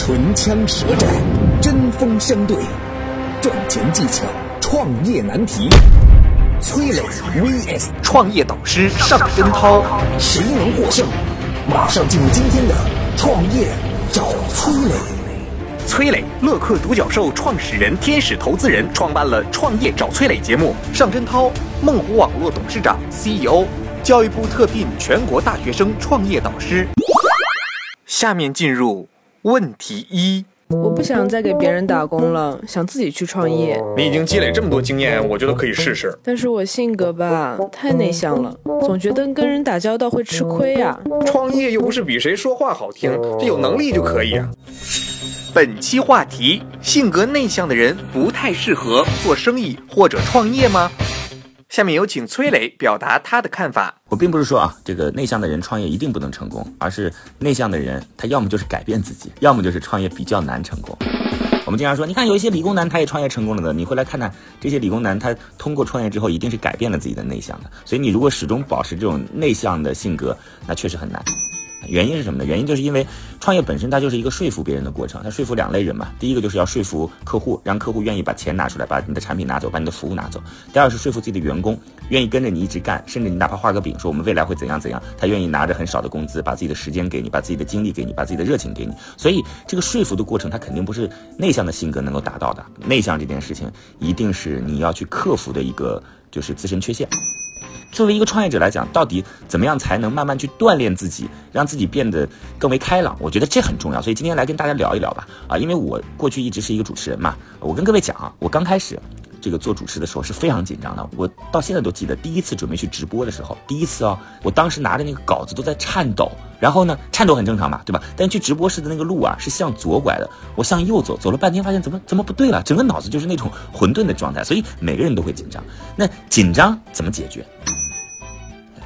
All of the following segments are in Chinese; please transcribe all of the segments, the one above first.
唇枪舌战，针锋相对，赚钱技巧，创业难题。崔磊 vs 创业导师尚真涛，谁能获胜？马上进入今天的创业找崔磊。崔磊，乐客独角兽创始人、天使投资人，创办了《创业找崔磊》节目。尚真涛，梦湖网络董事长、CEO，教育部特聘全国大学生创业导师。下面进入问题一。我不想再给别人打工了，想自己去创业。你已经积累这么多经验，我觉得可以试试。但是我性格吧，太内向了，总觉得跟人打交道会吃亏啊。创业又不是比谁说话好听，这有能力就可以啊。本期话题：性格内向的人不太适合做生意或者创业吗？下面有请崔磊表达他的看法。我并不是说啊，这个内向的人创业一定不能成功，而是内向的人他要么就是改变自己，要么就是创业比较难成功。我们经常说，你看有一些理工男他也创业成功了的，你回来看看这些理工男，他通过创业之后一定是改变了自己的内向的。所以你如果始终保持这种内向的性格，那确实很难。原因是什么呢？原因就是因为创业本身它就是一个说服别人的过程。它说服两类人嘛，第一个就是要说服客户，让客户愿意把钱拿出来，把你的产品拿走，把你的服务拿走。第二是说服自己的员工，愿意跟着你一直干，甚至你哪怕画个饼说我们未来会怎样怎样，他愿意拿着很少的工资，把自己的时间给你，把自己的精力给你，把自己的热情给你。所以这个说服的过程，它肯定不是内向的性格能够达到的。内向这件事情，一定是你要去克服的一个就是自身缺陷。作为一个创业者来讲，到底怎么样才能慢慢去锻炼自己，让自己变得更为开朗？我觉得这很重要。所以今天来跟大家聊一聊吧。啊，因为我过去一直是一个主持人嘛，我跟各位讲啊，我刚开始这个做主持的时候是非常紧张的。我到现在都记得第一次准备去直播的时候，第一次哦，我当时拿着那个稿子都在颤抖。然后呢，颤抖很正常嘛，对吧？但去直播室的那个路啊是向左拐的，我向右走，走了半天发现怎么怎么不对了，整个脑子就是那种混沌的状态。所以每个人都会紧张。那紧张怎么解决？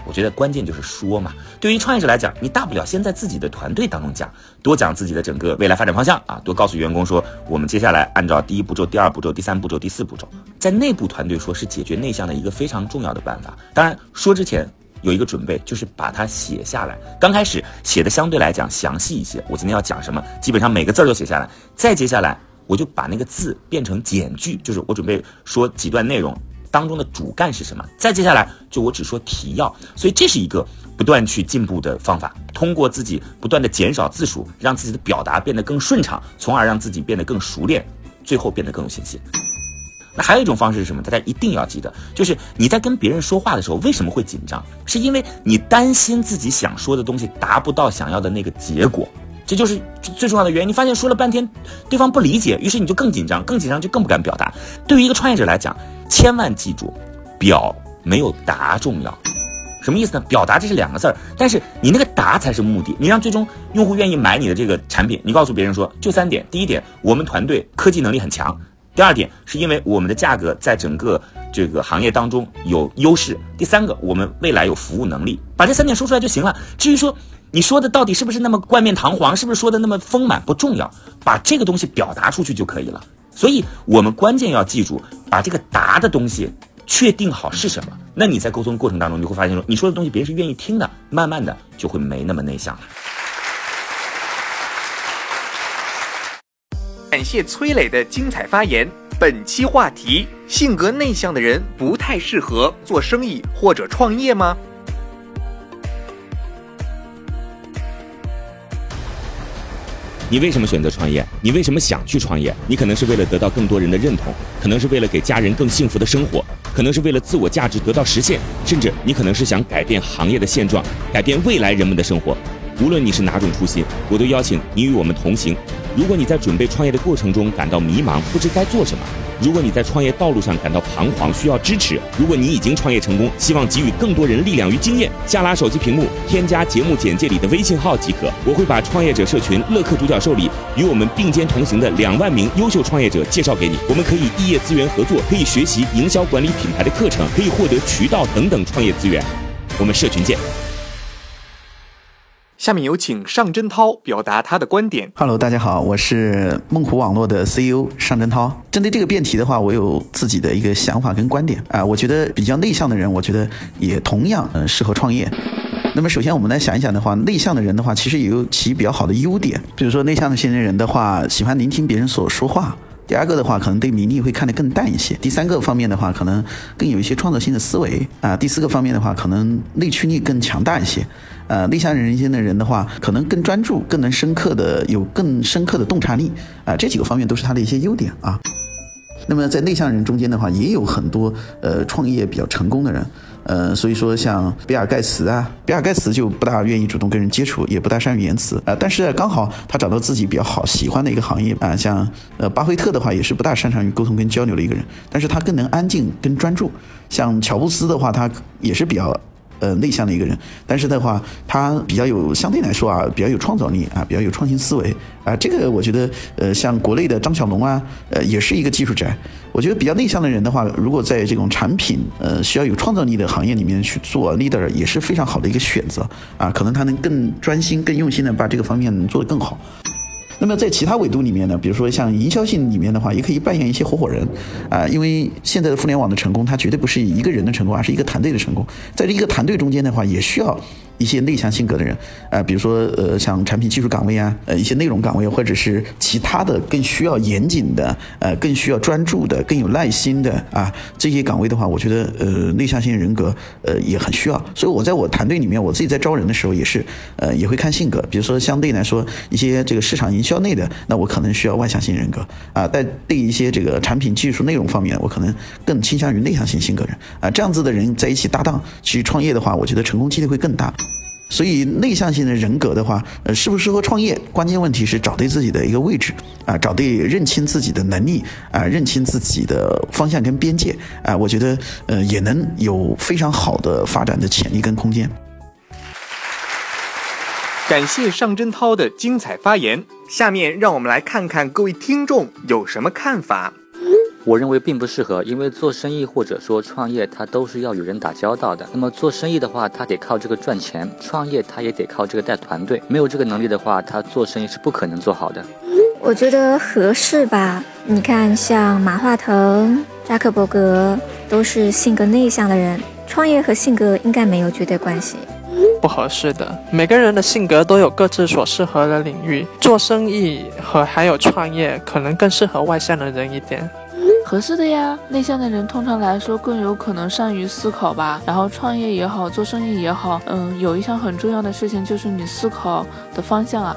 我觉得关键就是说嘛。对于创业者来讲，你大不了先在自己的团队当中讲，多讲自己的整个未来发展方向啊，多告诉员工说，我们接下来按照第一步骤、第二步骤、第三步骤、第四步骤，在内部团队说是解决内向的一个非常重要的办法。当然，说之前有一个准备，就是把它写下来。刚开始写的相对来讲详细一些，我今天要讲什么，基本上每个字都写下来。再接下来，我就把那个字变成简句，就是我准备说几段内容。当中的主干是什么？再接下来就我只说提要，所以这是一个不断去进步的方法。通过自己不断的减少字数，让自己的表达变得更顺畅，从而让自己变得更熟练，最后变得更有信心。那还有一种方式是什么？大家一定要记得，就是你在跟别人说话的时候，为什么会紧张？是因为你担心自己想说的东西达不到想要的那个结果，这就是最重要的原因。你发现说了半天，对方不理解，于是你就更紧张，更紧张就更不敢表达。对于一个创业者来讲，千万记住，表没有达重要，什么意思呢？表达这是两个字儿，但是你那个达才是目的。你让最终用户愿意买你的这个产品，你告诉别人说就三点：第一点，我们团队科技能力很强；第二点，是因为我们的价格在整个这个行业当中有优势；第三个，我们未来有服务能力。把这三点说出来就行了。至于说你说的到底是不是那么冠冕堂皇，是不是说的那么丰满，不重要，把这个东西表达出去就可以了。所以，我们关键要记住，把这个答的东西确定好是什么。那你在沟通过程当中，你会发现说，你说的东西别人是愿意听的，慢慢的就会没那么内向了。感谢崔磊的精彩发言。本期话题：性格内向的人不太适合做生意或者创业吗？你为什么选择创业？你为什么想去创业？你可能是为了得到更多人的认同，可能是为了给家人更幸福的生活，可能是为了自我价值得到实现，甚至你可能是想改变行业的现状，改变未来人们的生活。无论你是哪种初心，我都邀请你与我们同行。如果你在准备创业的过程中感到迷茫，不知该做什么。如果你在创业道路上感到彷徨，需要支持；如果你已经创业成功，希望给予更多人力量与经验，下拉手机屏幕，添加节目简介里的微信号即可。我会把创业者社群乐客独角兽里与我们并肩同行的两万名优秀创业者介绍给你。我们可以异业资源合作，可以学习营销管理品牌的课程，可以获得渠道等等创业资源。我们社群见。下面有请尚真涛表达他的观点。Hello，大家好，我是梦湖网络的 CEO 尚真涛。针对这个辩题的话，我有自己的一个想法跟观点啊。我觉得比较内向的人，我觉得也同样嗯适合创业。那么首先我们来想一想的话，内向的人的话，其实也有其比较好的优点，比如说内向的型人的话，喜欢聆听别人所说话。第二个的话，可能对名利会看得更淡一些。第三个方面的话，可能更有一些创造性的思维啊。第四个方面的话，可能内驱力更强大一些。呃，内向人性的人的话，可能更专注，更能深刻的有更深刻的洞察力啊。这几个方面都是他的一些优点啊。那么在内向人中间的话，也有很多呃创业比较成功的人。呃，所以说像比尔盖茨啊，比尔盖茨就不大愿意主动跟人接触，也不大善于言辞啊。但是刚好他找到自己比较好喜欢的一个行业啊，像呃巴菲特的话也是不大擅长于沟通跟交流的一个人，但是他更能安静跟专注。像乔布斯的话，他也是比较。呃，内向的一个人，但是的话，他比较有相对来说啊，比较有创造力啊，比较有创新思维啊。这个我觉得，呃，像国内的张小龙啊，呃，也是一个技术宅。我觉得比较内向的人的话，如果在这种产品呃需要有创造力的行业里面去做 leader，也是非常好的一个选择啊。可能他能更专心、更用心的把这个方面做得更好。那么在其他维度里面呢，比如说像营销性里面的话，也可以扮演一些合伙人，啊，因为现在的互联网的成功，它绝对不是一个人的成功，而是一个团队的成功。在这一个团队中间的话，也需要。一些内向性格的人，啊，比如说呃，像产品技术岗位啊，呃，一些内容岗位，或者是其他的更需要严谨的，呃，更需要专注的，更有耐心的啊，这些岗位的话，我觉得呃，内向性人格呃也很需要。所以我在我团队里面，我自己在招人的时候也是，呃，也会看性格。比如说相对来说，一些这个市场营销内的，那我可能需要外向性人格啊，但对一些这个产品技术内容方面，我可能更倾向于内向性性格人啊，这样子的人在一起搭档去创业的话，我觉得成功几率会更大。所以内向性的人格的话，呃，适不适合创业？关键问题是找对自己的一个位置啊，找对认清自己的能力啊，认清自己的方向跟边界啊，我觉得呃也能有非常好的发展的潜力跟空间。感谢尚真涛的精彩发言，下面让我们来看看各位听众有什么看法。我认为并不适合，因为做生意或者说创业，它都是要与人打交道的。那么做生意的话，他得靠这个赚钱；创业他也得靠这个带团队。没有这个能力的话，他做生意是不可能做好的。我觉得合适吧？你看，像马化腾、扎克伯格都是性格内向的人，创业和性格应该没有绝对关系。不合适的，每个人的性格都有各自所适合的领域。做生意和还有创业，可能更适合外向的人一点。合适的呀，内向的人通常来说更有可能善于思考吧。然后创业也好，做生意也好，嗯，有一项很重要的事情就是你思考的方向啊。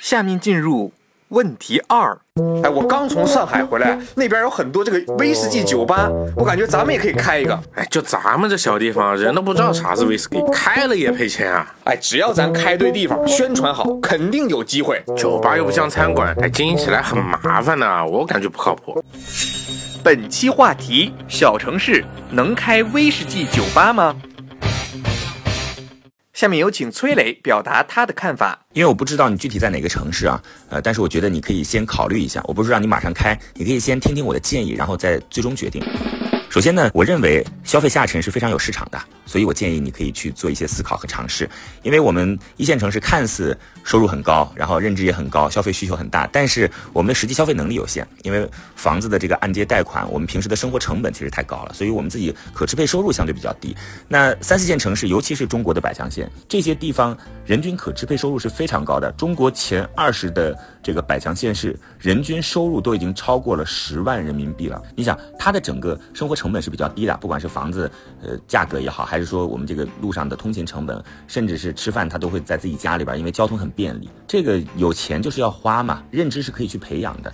下面进入。问题二，哎，我刚从上海回来，那边有很多这个威士忌酒吧，我感觉咱们也可以开一个。哎，就咱们这小地方，人都不知道啥是威士忌，开了也赔钱啊。哎，只要咱开对地方，宣传好，肯定有机会。酒吧又不像餐馆，哎，经营起来很麻烦呢，我感觉不靠谱。本期话题：小城市能开威士忌酒吧吗？下面有请崔磊表达他的看法。因为我不知道你具体在哪个城市啊，呃，但是我觉得你可以先考虑一下。我不是让你马上开，你可以先听听我的建议，然后再最终决定。首先呢，我认为消费下沉是非常有市场的，所以我建议你可以去做一些思考和尝试。因为我们一线城市看似收入很高，然后认知也很高，消费需求很大，但是我们的实际消费能力有限。因为房子的这个按揭贷款，我们平时的生活成本其实太高了，所以我们自己可支配收入相对比较低。那三四线城市，尤其是中国的百强县这些地方，人均可支配收入是非常高的。中国前二十的这个百强县市，人均收入都已经超过了十万人民币了。你想，它的整个生活成本是比较低的，不管是房子，呃，价格也好，还是说我们这个路上的通勤成本，甚至是吃饭，他都会在自己家里边，因为交通很便利。这个有钱就是要花嘛，认知是可以去培养的。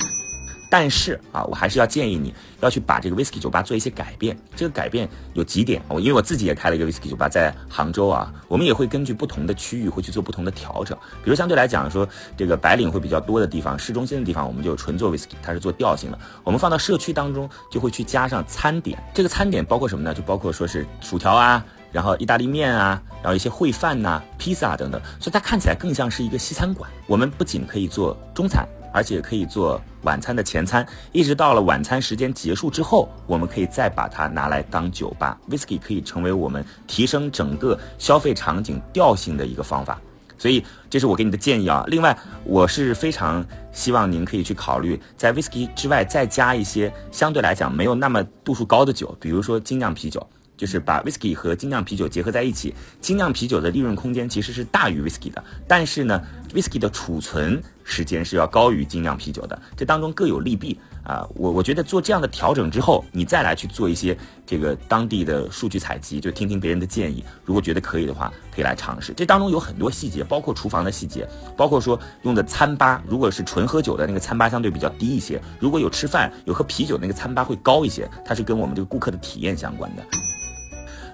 但是啊，我还是要建议你要去把这个 whisky 酒吧做一些改变。这个改变有几点，我因为我自己也开了一个 whisky 酒吧在杭州啊，我们也会根据不同的区域会去做不同的调整。比如相对来讲说，这个白领会比较多的地方，市中心的地方，我们就纯做 whisky，它是做调性的。我们放到社区当中，就会去加上餐点。这个餐点包括什么呢？就包括说是薯条啊，然后意大利面啊，然后一些烩饭呐、披萨等等，所以它看起来更像是一个西餐馆。我们不仅可以做中餐。而且可以做晚餐的前餐，一直到了晚餐时间结束之后，我们可以再把它拿来当酒吧。Whisky 可以成为我们提升整个消费场景调性的一个方法，所以这是我给你的建议啊。另外，我是非常希望您可以去考虑在 Whisky 之外再加一些相对来讲没有那么度数高的酒，比如说精酿啤酒。就是把 whisky 和精酿啤酒结合在一起，精酿啤酒的利润空间其实是大于 whisky 的，但是呢，whisky 的储存时间是要高于精酿啤酒的，这当中各有利弊啊。我我觉得做这样的调整之后，你再来去做一些这个当地的数据采集，就听听别人的建议，如果觉得可以的话，可以来尝试。这当中有很多细节，包括厨房的细节，包括说用的餐吧，如果是纯喝酒的那个餐吧相对比较低一些，如果有吃饭有喝啤酒那个餐吧会高一些，它是跟我们这个顾客的体验相关的。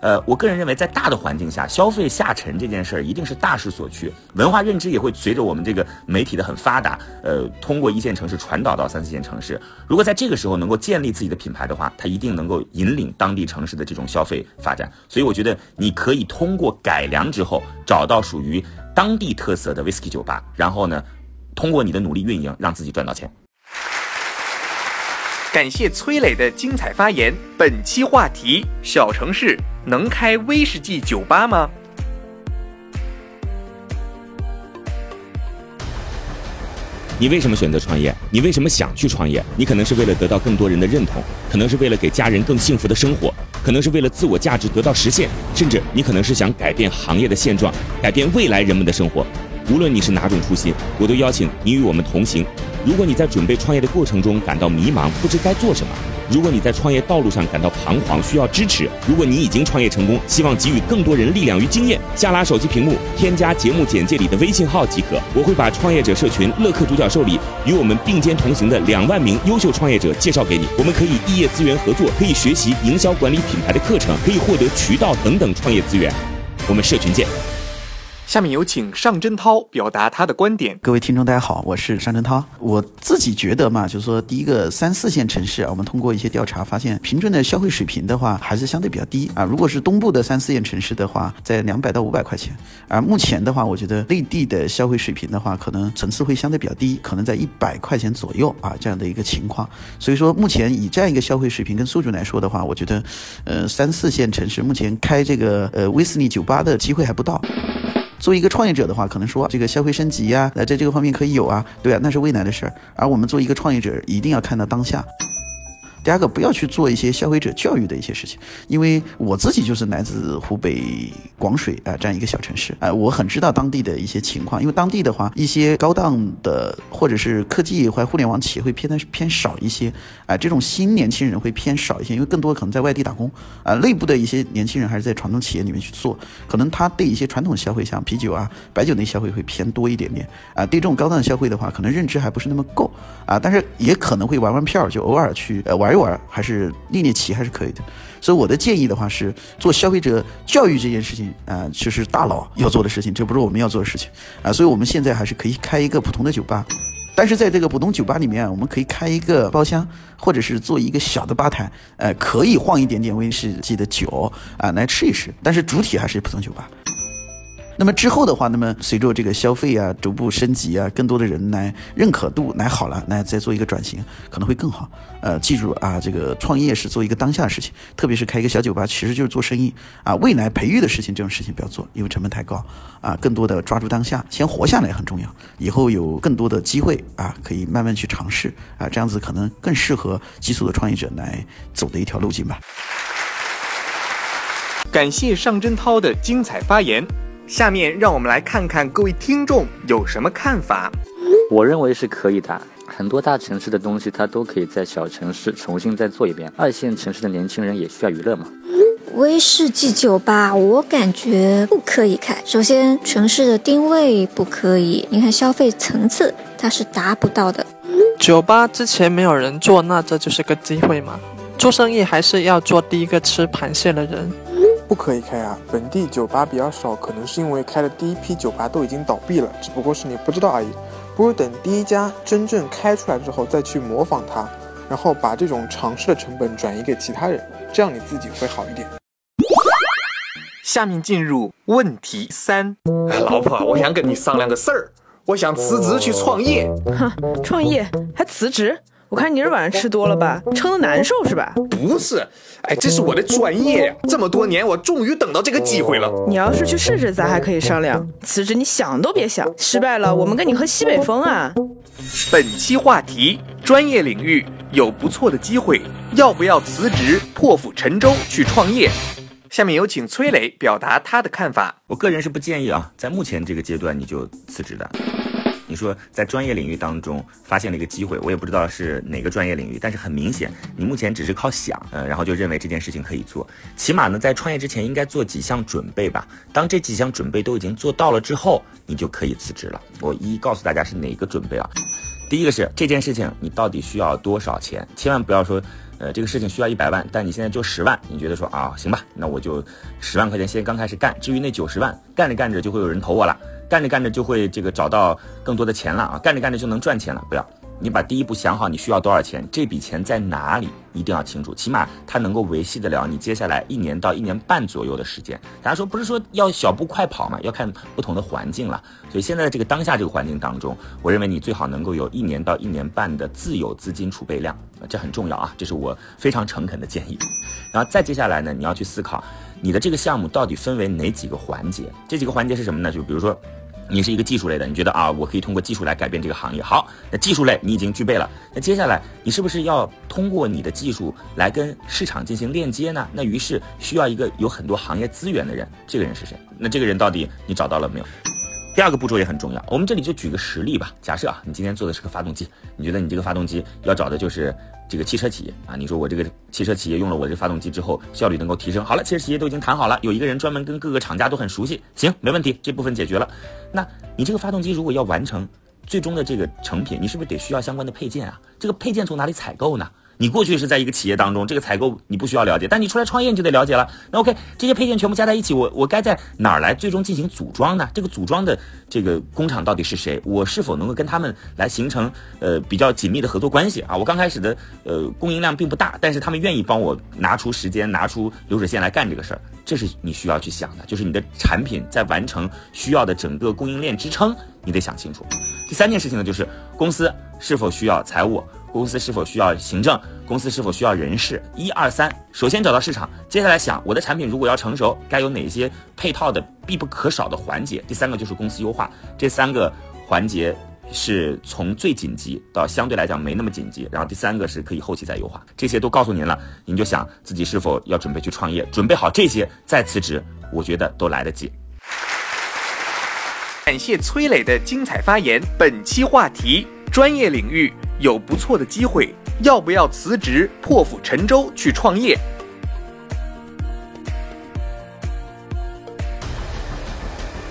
呃，我个人认为，在大的环境下，消费下沉这件事儿一定是大势所趋，文化认知也会随着我们这个媒体的很发达，呃，通过一线城市传导到三四线城市。如果在这个时候能够建立自己的品牌的话，它一定能够引领当地城市的这种消费发展。所以，我觉得你可以通过改良之后，找到属于当地特色的 whisky 酒吧，然后呢，通过你的努力运营，让自己赚到钱。感谢崔磊的精彩发言。本期话题：小城市能开威士忌酒吧吗？你为什么选择创业？你为什么想去创业？你可能是为了得到更多人的认同，可能是为了给家人更幸福的生活，可能是为了自我价值得到实现，甚至你可能是想改变行业的现状，改变未来人们的生活。无论你是哪种初心，我都邀请你与我们同行。如果你在准备创业的过程中感到迷茫，不知该做什么；如果你在创业道路上感到彷徨，需要支持；如果你已经创业成功，希望给予更多人力量与经验，下拉手机屏幕，添加节目简介里的微信号即可。我会把创业者社群乐客独角兽里与我们并肩同行的两万名优秀创业者介绍给你。我们可以异业资源合作，可以学习营销管理品牌的课程，可以获得渠道等等创业资源。我们社群见。下面有请尚真涛表达他的观点。各位听众，大家好，我是尚真涛。我自己觉得嘛，就是说，第一个三四线城市啊，我们通过一些调查发现，平均的消费水平的话，还是相对比较低啊。如果是东部的三四线城市的话，在两百到五百块钱，而目前的话，我觉得内地的消费水平的话，可能层次会相对比较低，可能在一百块钱左右啊这样的一个情况。所以说，目前以这样一个消费水平跟素质来说的话，我觉得，呃，三四线城市目前开这个呃威斯利酒吧的机会还不到。作为一个创业者的话，可能说这个消费升级呀，在这个方面可以有啊，对啊，那是未来的事儿。而我们做一个创业者，一定要看到当下。第二个，不要去做一些消费者教育的一些事情，因为我自己就是来自湖北广水啊这样一个小城市啊，我很知道当地的一些情况。因为当地的话，一些高档的或者是科技或互联网企业会偏的偏少一些啊，这种新年轻人会偏少一些，因为更多可能在外地打工啊，内部的一些年轻人还是在传统企业里面去做，可能他对一些传统消费，像啤酒啊、白酒那消费会偏多一点点啊，对这种高档消费的话，可能认知还不是那么够啊，但是也可能会玩玩票，就偶尔去呃玩一。玩还是练练棋还是可以的，所以我的建议的话是做消费者教育这件事情啊，其实大佬要做的事情，这不是我们要做的事情啊，所以我们现在还是可以开一个普通的酒吧，但是在这个普通酒吧里面，我们可以开一个包厢，或者是做一个小的吧台，呃，可以放一点点威士忌的酒啊来吃一吃，但是主体还是普通酒吧。那么之后的话，那么随着这个消费啊逐步升级啊，更多的人来认可度来好了，来再做一个转型，可能会更好。呃，记住啊，这个创业是做一个当下的事情，特别是开一个小酒吧，其实就是做生意啊。未来培育的事情，这种事情不要做，因为成本太高啊。更多的抓住当下，先活下来很重要，以后有更多的机会啊，可以慢慢去尝试啊，这样子可能更适合基础的创业者来走的一条路径吧。感谢尚真涛的精彩发言。下面让我们来看看各位听众有什么看法。我认为是可以的，很多大城市的东西它都可以在小城市重新再做一遍。二线城市的年轻人也需要娱乐嘛。威士忌酒吧，我感觉不可以开。首先，城市的定位不可以，你看消费层次它是达不到的。酒吧之前没有人做，那这就是个机会嘛。做生意还是要做第一个吃螃蟹的人。不可以开啊！本地酒吧比较少，可能是因为开的第一批酒吧都已经倒闭了，只不过是你不知道而已。不如等第一家真正开出来之后再去模仿它，然后把这种尝试的成本转移给其他人，这样你自己会好一点。下面进入问题三，老婆，我想跟你商量个事儿，我想辞职去创业。哼，创业还辞职？我看你是晚上吃多了吧，撑得难受是吧？不是，哎，这是我的专业呀！这么多年，我终于等到这个机会了。你要是去试试，咱还可以商量。辞职你想都别想，失败了我们跟你喝西北风啊！本期话题：专业领域有不错的机会，要不要辞职破釜沉舟去创业？下面有请崔磊表达他的看法。我个人是不建议啊，在目前这个阶段你就辞职的。你说在专业领域当中发现了一个机会，我也不知道是哪个专业领域，但是很明显，你目前只是靠想，呃，然后就认为这件事情可以做。起码呢，在创业之前应该做几项准备吧。当这几项准备都已经做到了之后，你就可以辞职了。我一一告诉大家是哪个准备啊？第一个是这件事情你到底需要多少钱？千万不要说，呃，这个事情需要一百万，但你现在就十万，你觉得说啊，行吧，那我就十万块钱先刚开始干，至于那九十万，干着干着就会有人投我了。干着干着就会这个找到更多的钱了啊！干着干着就能赚钱了。不要，你把第一步想好，你需要多少钱，这笔钱在哪里，一定要清楚，起码它能够维系得了你接下来一年到一年半左右的时间。大家说不是说要小步快跑嘛？要看不同的环境了。所以现在这个当下这个环境当中，我认为你最好能够有一年到一年半的自有资金储备量，这很重要啊！这是我非常诚恳的建议。然后再接下来呢，你要去思考你的这个项目到底分为哪几个环节？这几个环节是什么呢？就比如说。你是一个技术类的，你觉得啊，我可以通过技术来改变这个行业。好，那技术类你已经具备了，那接下来你是不是要通过你的技术来跟市场进行链接呢？那于是需要一个有很多行业资源的人，这个人是谁？那这个人到底你找到了没有？第二个步骤也很重要，我们这里就举个实例吧。假设啊，你今天做的是个发动机，你觉得你这个发动机要找的就是这个汽车企业啊。你说我这个汽车企业用了我这发动机之后，效率能够提升。好了，汽车企业都已经谈好了，有一个人专门跟各个厂家都很熟悉，行，没问题，这部分解决了。那你这个发动机如果要完成最终的这个成品，你是不是得需要相关的配件啊？这个配件从哪里采购呢？你过去是在一个企业当中，这个采购你不需要了解，但你出来创业你就得了解了。那 OK，这些配件全部加在一起，我我该在哪儿来最终进行组装呢？这个组装的这个工厂到底是谁？我是否能够跟他们来形成呃比较紧密的合作关系啊？我刚开始的呃供应量并不大，但是他们愿意帮我拿出时间、拿出流水线来干这个事儿，这是你需要去想的，就是你的产品在完成需要的整个供应链支撑，你得想清楚。第三件事情呢，就是公司是否需要财务。公司是否需要行政？公司是否需要人事？一二三，首先找到市场，接下来想我的产品如果要成熟，该有哪些配套的必不可少的环节？第三个就是公司优化，这三个环节是从最紧急到相对来讲没那么紧急，然后第三个是可以后期再优化。这些都告诉您了，您就想自己是否要准备去创业，准备好这些再辞职，我觉得都来得及。感谢崔磊的精彩发言。本期话题：专业领域。有不错的机会，要不要辞职破釜沉舟去创业？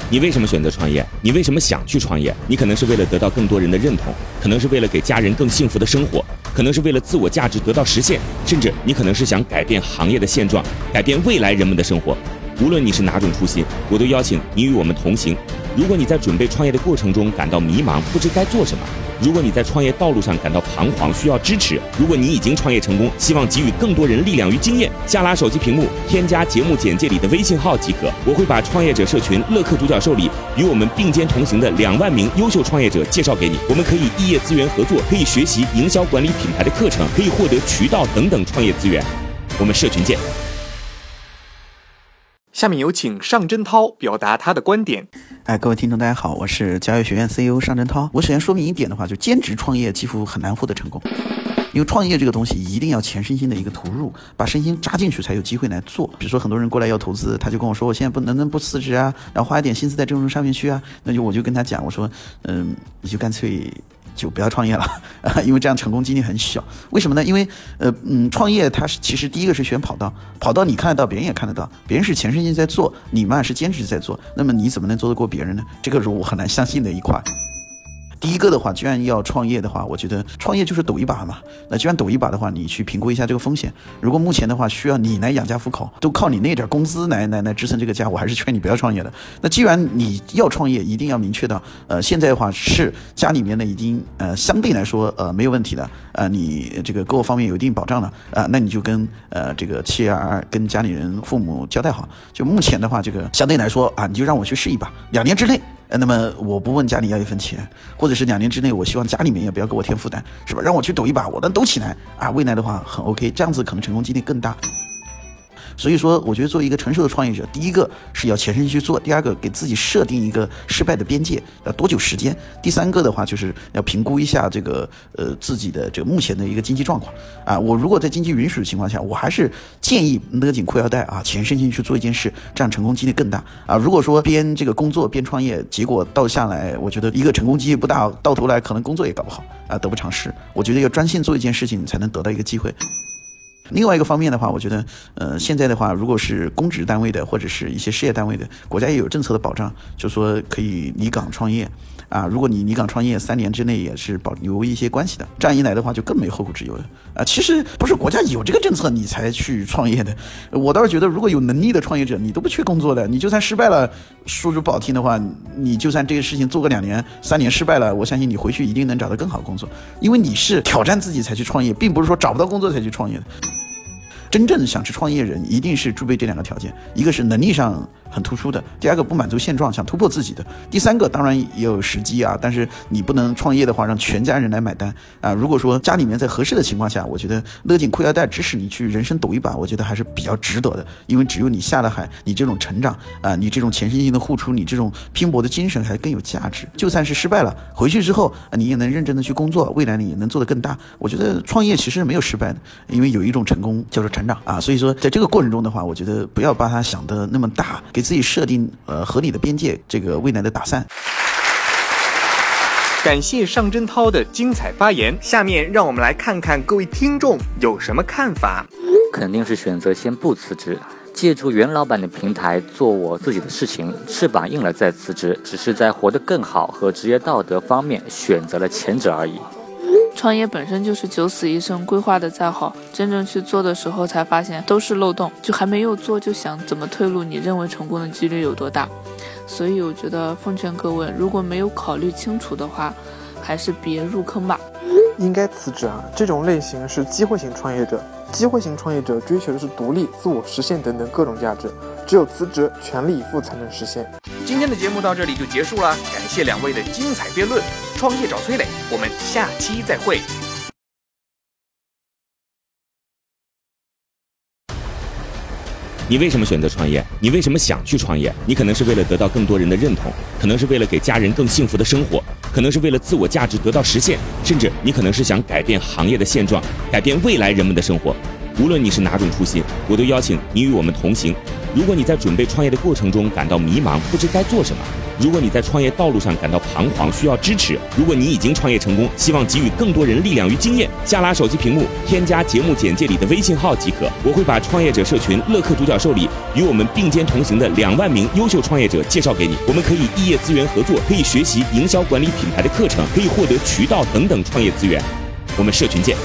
你为什么选择创业？你为什么想去创业？你可能是为了得到更多人的认同，可能是为了给家人更幸福的生活，可能是为了自我价值得到实现，甚至你可能是想改变行业的现状，改变未来人们的生活。无论你是哪种初心，我都邀请你与我们同行。如果你在准备创业的过程中感到迷茫，不知该做什么。如果你在创业道路上感到彷徨，需要支持；如果你已经创业成功，希望给予更多人力量与经验，下拉手机屏幕，添加节目简介里的微信号即可。我会把创业者社群乐客独角兽里与我们并肩同行的两万名优秀创业者介绍给你。我们可以异业资源合作，可以学习营销管理品牌的课程，可以获得渠道等等创业资源。我们社群见。下面有请尚真涛表达他的观点。哎，各位听众，大家好，我是教育学院 CEO 尚真涛。我首先说明一点的话，就兼职创业几乎很难获得成功，因为创业这个东西一定要全身心的一个投入，把身心扎进去才有机会来做。比如说很多人过来要投资，他就跟我说，我现在不能不能不辞职啊，然后花一点心思在这种上面去啊，那就我就跟他讲，我说，嗯，你就干脆。就不要创业了，因为这样成功几率很小。为什么呢？因为，呃，嗯，创业它是其实第一个是选跑道，跑道你看得到，别人也看得到，别人是全身心在做，你嘛是兼职在做，那么你怎么能做得过别人呢？这个是我很难相信的一块。第一个的话，既然要创业的话，我觉得创业就是赌一把嘛。那既然赌一把的话，你去评估一下这个风险。如果目前的话需要你来养家糊口，都靠你那点工资来来来支撑这个家，我还是劝你不要创业的。那既然你要创业，一定要明确到，呃，现在的话是家里面呢已经呃相对来说呃没有问题的，呃，你这个各个方面有一定保障了，啊，那你就跟呃这个妻儿跟家里人父母交代好。就目前的话，这个相对来说啊，你就让我去试一把，两年之内。呃，那么我不问家里要一分钱，或者是两年之内，我希望家里面也不要给我添负担，是吧？让我去赌一把，我能赌起来啊，未来的话很 OK，这样子可能成功几率更大。所以说，我觉得作为一个成熟的创业者，第一个是要全身心去做，第二个给自己设定一个失败的边界，要多久时间？第三个的话，就是要评估一下这个呃自己的这个目前的一个经济状况啊。我如果在经济允许的情况下，我还是建议勒紧裤腰带啊，全身心去做一件事，这样成功几率更大啊。如果说边这个工作边创业，结果到下来，我觉得一个成功几率不大，到头来可能工作也搞不好啊，得不偿失。我觉得要专心做一件事情，才能得到一个机会。另外一个方面的话，我觉得，呃，现在的话，如果是公职单位的或者是一些事业单位的，国家也有政策的保障，就说可以离岗创业，啊，如果你离岗创业三年之内也是保留一些关系的，这样一来的话就更没后顾之忧了。啊，其实不是国家有这个政策你才去创业的，我倒是觉得如果有能力的创业者，你都不缺工作的，你就算失败了，说句不好听的话，你就算这个事情做个两年、三年失败了，我相信你回去一定能找到更好工作，因为你是挑战自己才去创业，并不是说找不到工作才去创业的。真正想去创业人，一定是具备这两个条件：一个是能力上很突出的；第二个不满足现状，想突破自己的；第三个当然也有时机啊。但是你不能创业的话，让全家人来买单啊。如果说家里面在合适的情况下，我觉得勒紧裤腰带，支持你去人生赌一把，我觉得还是比较值得的。因为只有你下了海，你这种成长啊，你这种全身心的付出，你这种拼搏的精神，还更有价值。就算是失败了，回去之后你也能认真的去工作，未来你也能做得更大。我觉得创业其实没有失败的，因为有一种成功叫做。成长啊，所以说在这个过程中的话，我觉得不要把它想得那么大，给自己设定呃合理的边界，这个未来的打算。感谢尚真涛的精彩发言，下面让我们来看看各位听众有什么看法。肯定是选择先不辞职，借助原老板的平台做我自己的事情，翅膀硬了再辞职，只是在活得更好和职业道德方面选择了前者而已。创业本身就是九死一生，规划的再好，真正去做的时候才发现都是漏洞。就还没有做就想怎么退路，你认为成功的几率有多大？所以我觉得奉劝各位，如果没有考虑清楚的话，还是别入坑吧。应该辞职啊！这种类型是机会型创业者，机会型创业者追求的是独立、自我实现等等各种价值，只有辞职，全力以赴才能实现。今天的节目到这里就结束了，感谢两位的精彩辩论。创业找崔磊，我们下期再会。你为什么选择创业？你为什么想去创业？你可能是为了得到更多人的认同，可能是为了给家人更幸福的生活，可能是为了自我价值得到实现，甚至你可能是想改变行业的现状，改变未来人们的生活。无论你是哪种初心，我都邀请你与我们同行。如果你在准备创业的过程中感到迷茫，不知该做什么；如果你在创业道路上感到彷徨，需要支持；如果你已经创业成功，希望给予更多人力量与经验，下拉手机屏幕，添加节目简介里的微信号即可。我会把创业者社群乐客独角兽里与我们并肩同行的两万名优秀创业者介绍给你。我们可以异业资源合作，可以学习营销管理品牌的课程，可以获得渠道等等创业资源。我们社群见。